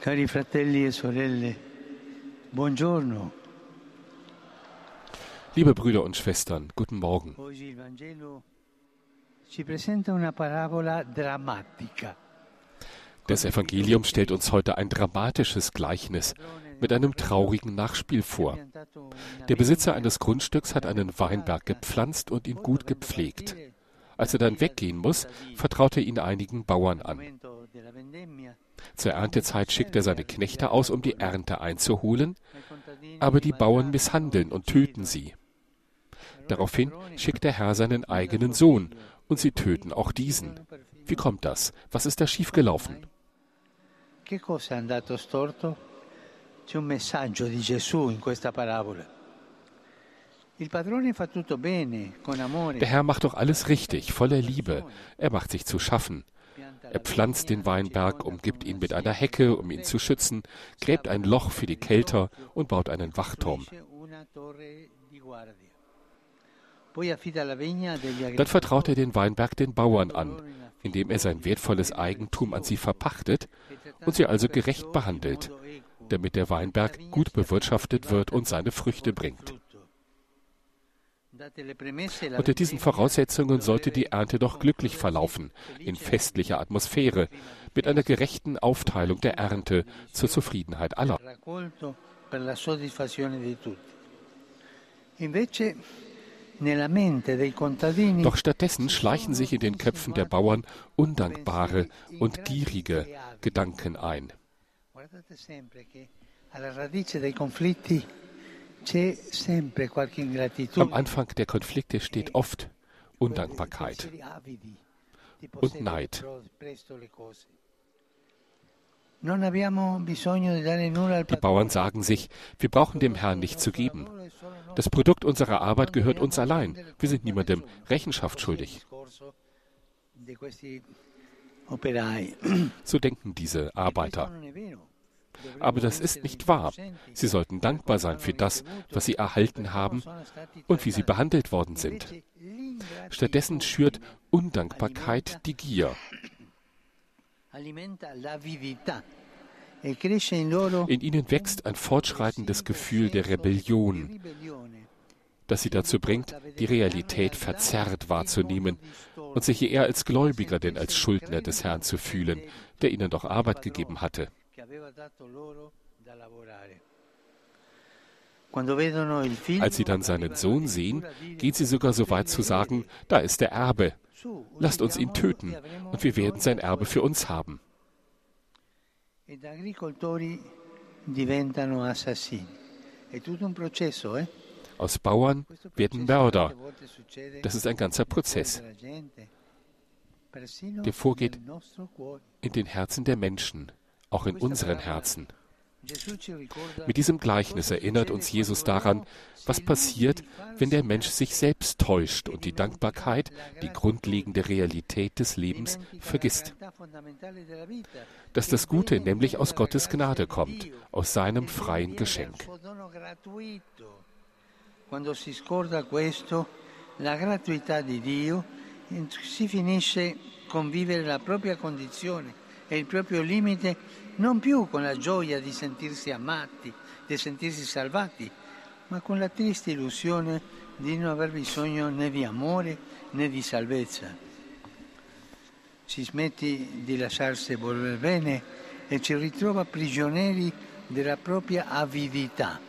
Cari fratelli e sorelle, buongiorno. Liebe Brüder und Schwestern, guten Morgen. Das Evangelium stellt uns heute ein dramatisches Gleichnis mit einem traurigen Nachspiel vor. Der Besitzer eines Grundstücks hat einen Weinberg gepflanzt und ihn gut gepflegt. Als er dann weggehen muss, vertraut er ihn einigen Bauern an. Zur Erntezeit schickt er seine Knechte aus, um die Ernte einzuholen, aber die Bauern misshandeln und töten sie. Daraufhin schickt der Herr seinen eigenen Sohn, und sie töten auch diesen. Wie kommt das? Was ist da schiefgelaufen? C'è un messaggio di Gesù in questa parabola. Der Herr macht doch alles richtig, voller Liebe. Er macht sich zu schaffen. Er pflanzt den Weinberg, umgibt ihn mit einer Hecke, um ihn zu schützen, gräbt ein Loch für die Kälter und baut einen Wachturm. Dann vertraut er den Weinberg den Bauern an, indem er sein wertvolles Eigentum an sie verpachtet und sie also gerecht behandelt, damit der Weinberg gut bewirtschaftet wird und seine Früchte bringt. Unter diesen Voraussetzungen sollte die Ernte doch glücklich verlaufen, in festlicher Atmosphäre, mit einer gerechten Aufteilung der Ernte zur Zufriedenheit aller. Doch stattdessen schleichen sich in den Köpfen der Bauern undankbare und gierige Gedanken ein. Am Anfang der Konflikte steht oft Undankbarkeit und Neid. Die Bauern sagen sich, wir brauchen dem Herrn nichts zu geben. Das Produkt unserer Arbeit gehört uns allein. Wir sind niemandem Rechenschaft schuldig. So denken diese Arbeiter. Aber das ist nicht wahr. Sie sollten dankbar sein für das, was sie erhalten haben und wie sie behandelt worden sind. Stattdessen schürt Undankbarkeit die Gier. In ihnen wächst ein fortschreitendes Gefühl der Rebellion, das sie dazu bringt, die Realität verzerrt wahrzunehmen und sich eher als Gläubiger denn als Schuldner des Herrn zu fühlen, der ihnen doch Arbeit gegeben hatte. Als sie dann seinen Sohn sehen, geht sie sogar so weit zu sagen, da ist der Erbe. Lasst uns ihn töten, und wir werden sein Erbe für uns haben. Aus Bauern werden Mörder. Das ist ein ganzer Prozess, der vorgeht in den Herzen der Menschen auch in unseren Herzen. Mit diesem Gleichnis erinnert uns Jesus daran, was passiert, wenn der Mensch sich selbst täuscht und die Dankbarkeit, die grundlegende Realität des Lebens, vergisst. Dass das Gute nämlich aus Gottes Gnade kommt, aus seinem freien Geschenk. Quando si scorda questo, la gratuità di Dio, si finisce con vivere la propria condizione e il proprio limite non più con la gioia di sentirsi amati, di sentirsi salvati, ma con la triste illusione di non aver bisogno né di amore né di salvezza. Si smette di lasciarsi volere bene e ci ritrova prigionieri della propria avidità,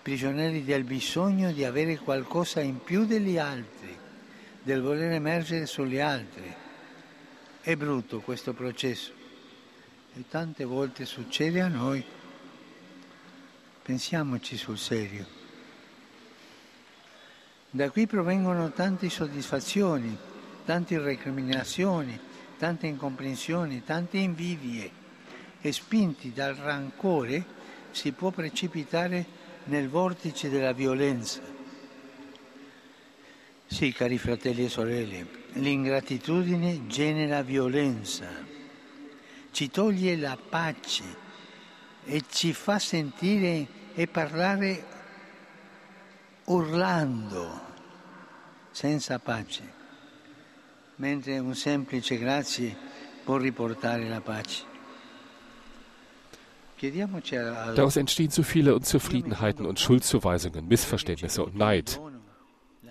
prigionieri del bisogno di avere qualcosa in più degli altri, del voler emergere sugli altri. È brutto questo processo e tante volte succede a noi. Pensiamoci sul serio. Da qui provengono tante soddisfazioni, tante recriminazioni, tante incomprensioni, tante invidie e spinti dal rancore si può precipitare nel vortice della violenza. Sì, cari fratelli e sorelle, l'ingratitudine genera violenza ci toglie la pace e ci fa sentire e parlare urlando, senza pace, mentre un semplice grazie può riportare la pace. Daraus entstehen so viele Unzufriedenheiten und Schuldzuweisungen, Missverständnisse und Neid.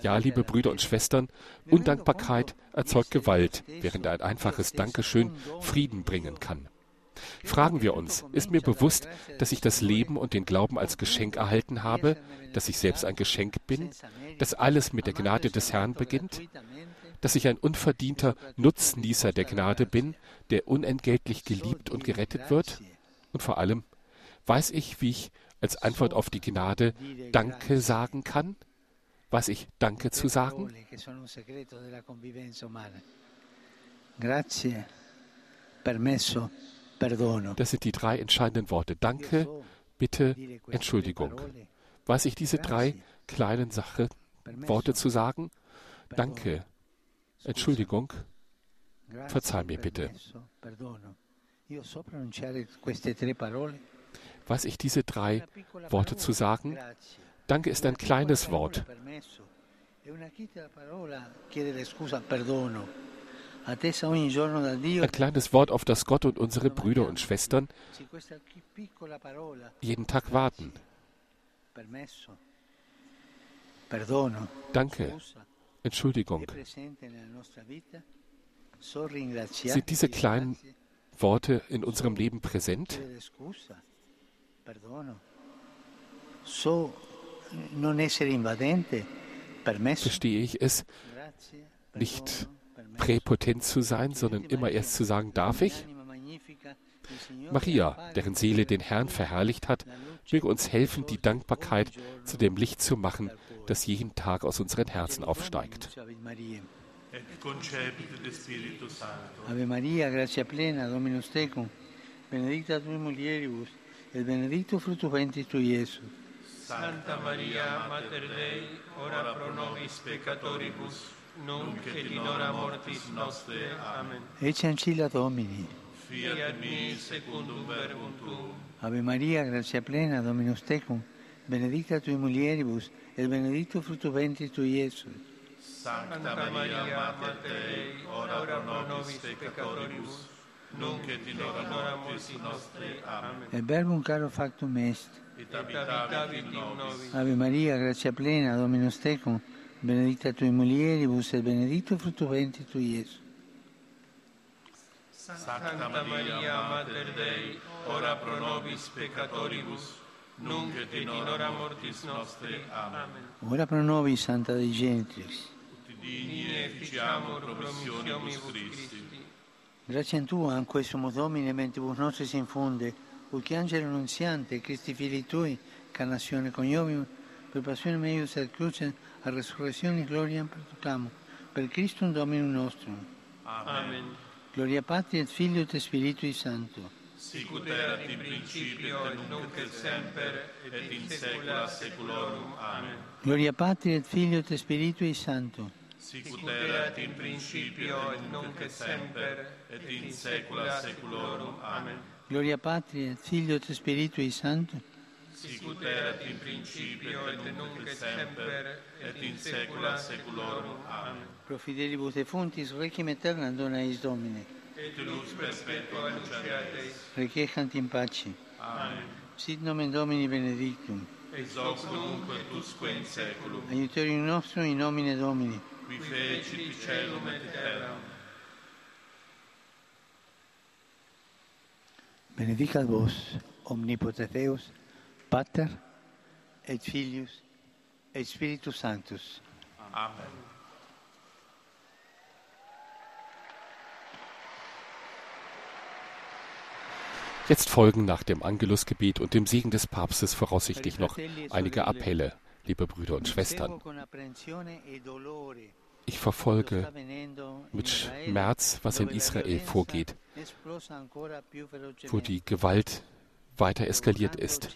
Ja, liebe Brüder und Schwestern, Undankbarkeit erzeugt Gewalt, während ein einfaches Dankeschön Frieden bringen kann. Fragen wir uns, ist mir bewusst, dass ich das Leben und den Glauben als Geschenk erhalten habe, dass ich selbst ein Geschenk bin, dass alles mit der Gnade des Herrn beginnt, dass ich ein unverdienter Nutznießer der Gnade bin, der unentgeltlich geliebt und gerettet wird? Und vor allem, weiß ich, wie ich als Antwort auf die Gnade Danke sagen kann? Weiß ich Danke zu sagen? Das sind die drei entscheidenden Worte. Danke, Bitte, Entschuldigung. Weiß ich diese drei kleinen Sachen, Worte zu sagen? Danke, Entschuldigung, verzeih mir bitte. Weiß ich diese drei Worte zu sagen? Danke ist ein kleines Wort. Ein kleines Wort, auf das Gott und unsere Brüder und Schwestern jeden Tag warten. Danke, Entschuldigung. Sind diese kleinen Worte in unserem Leben präsent? Verstehe ich es, nicht präpotent zu sein, sondern immer erst zu sagen, darf ich? Maria, deren Seele den Herrn verherrlicht hat, möge uns helfen, die Dankbarkeit zu dem Licht zu machen, das jeden Tag aus unseren Herzen aufsteigt. Ave Maria, gratia plena, Dominus tecum, benedicta tui mulieribus, et benedictus fructus ventris tui, Iesus. Santa Maria, Mater Dei, ora pro nobis peccatoribus, nunc et in hora mortis nostre. Amen. Ecce ancilla Domini. Fiat mi secundum verbum tuum. Ave Maria, gratia plena, Dominus tecum, benedicta tui mulieribus, et benedictus fructus ventris tui, Iesus. Santa Maria, Mater Dei, ora pro nobis peccatoribus, nunc et in hora mortis nostre. Amen. Et verbum caro factum est. Ave Maria, gratia plena, Dominus tecum, benedicta tui mulieribus, et benedictus fructus ventris tui, Iesus. Santa Maria, Mater Dei, ora pro nobis peccatoribus, nunc et in hora mortis nostre. Amen. Ora pro nobis, Santa Dei Genitrix. Digne ficiamo promissionibus Christi. Grazie a Tua, anque sumus Domine, mentibus nostris infunde, ut angelo annunziante, Christi fili Tui, carnazione coniovium, per passione meius et crucem, a resurrezione gloria perducamo, per Christum Dominum nostrum. Amen. Gloria Patri et Filio et Spiritui Sancto. Sicut erat in principio et nunc et semper et in saecula saeculorum. Amen. Gloria Patri et Filio et Spiritui Sancto. Sicut erat in principio et nunc et semper et in saecula saeculorum. Amen. Gloria Patri et Filio et Spiritui Sancto. Sicut erat in principio et nunc et semper et in saecula saeculorum. Amen. Pro fidelibus defuntis, requiem aeternam dona eis Domine. Et lux perpetua luceat eis. Requiescant in pace. Amen. Sit nomen Domini benedictum. Ex hoc nunc et usque in saeculum. Aiuterium nostrum in nomine Domini. Qui fecit caelum et terram. Benedicat vos, omnipotens Deus, Pater, et Filius, et Spiritus Sanctus. Amen. Jetzt folgen nach dem Angelusgebet und dem Segen des Papstes voraussichtlich noch einige Appelle, liebe Brüder und Schwestern. Ich verfolge mit Schmerz, was in Israel vorgeht, wo die Gewalt weiter eskaliert ist,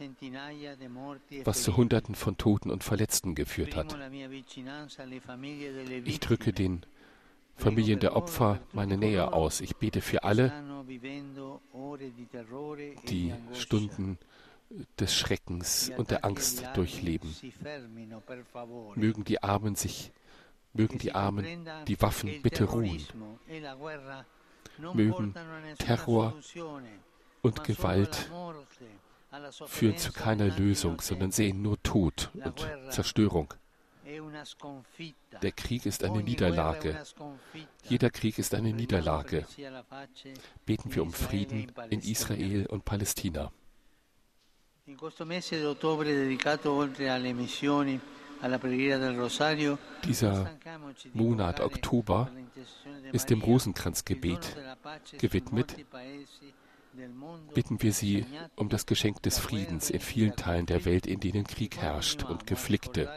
was zu Hunderten von Toten und Verletzten geführt hat. Ich drücke den Familien der Opfer meine Nähe aus. Ich bete für alle, die Stunden des Schreckens und der Angst durchleben. Mögen die Armen sich, mögen die Armen die Waffen bitte ruhen. Mögen Terror und Gewalt führen zu keiner Lösung, sondern sehen nur Tod und Zerstörung. Der Krieg ist eine Niederlage. Jeder Krieg ist eine Niederlage. Beten wir um Frieden in Israel und Palästina. Dieser Monat Oktober ist dem Rosenkranzgebet gewidmet. Bitten wir Sie um das Geschenk des Friedens in vielen Teilen der Welt, in denen Krieg herrscht und Geflickte.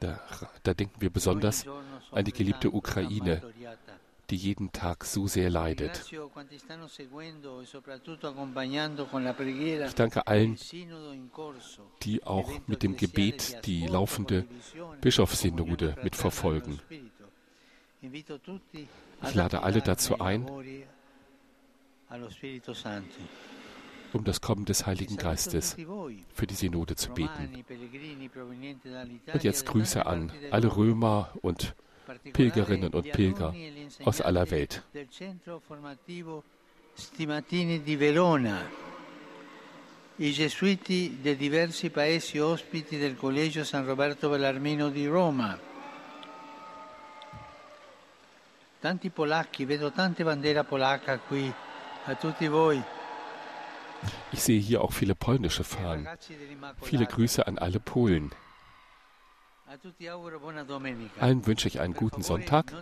Da, da denken wir besonders an die geliebte Ukraine, die jeden Tag so sehr leidet. Ich danke allen, die auch mit dem Gebet die laufende Bischofssynode mitverfolgen. Ich lade alle dazu ein, um das Kommen des Heiligen Geistes für die Synode zu beten. Und jetzt Grüße an alle Römer und Pilgerinnen und Pilger aus aller Welt. i gesuiti dei diversi paesi ospiti del Collegio San Roberto Bellarmino di Roma. Tanti polacchi, vedo tante bandere polacche qui, a tutti voi. Ich sehe hier auch viele polnische Fahnen. Viele Grüße an alle Polen. Allen wünsche ich einen guten Sonntag.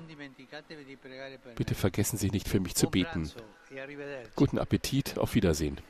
Bitte vergessen Sie nicht für mich zu beten. Guten Appetit, auf Wiedersehen.